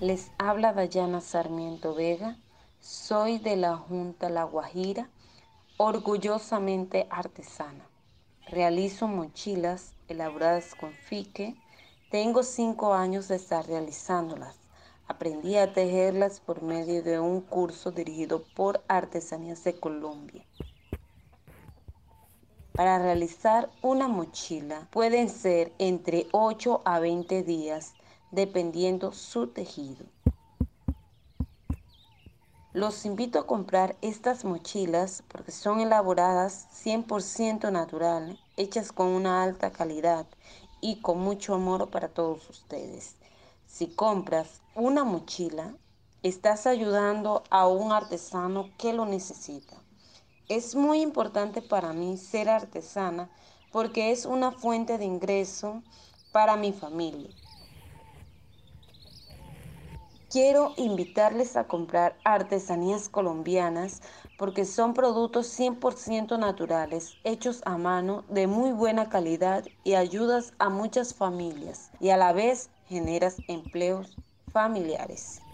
Les habla Dayana Sarmiento Vega. Soy de la Junta La Guajira, orgullosamente artesana. Realizo mochilas elaboradas con fique. Tengo cinco años de estar realizándolas. Aprendí a tejerlas por medio de un curso dirigido por Artesanías de Colombia. Para realizar una mochila pueden ser entre 8 a 20 días dependiendo su tejido. Los invito a comprar estas mochilas porque son elaboradas 100% natural, hechas con una alta calidad y con mucho amor para todos ustedes. Si compras una mochila, estás ayudando a un artesano que lo necesita. Es muy importante para mí ser artesana porque es una fuente de ingreso para mi familia. Quiero invitarles a comprar artesanías colombianas porque son productos 100% naturales, hechos a mano, de muy buena calidad y ayudas a muchas familias y a la vez generas empleos familiares.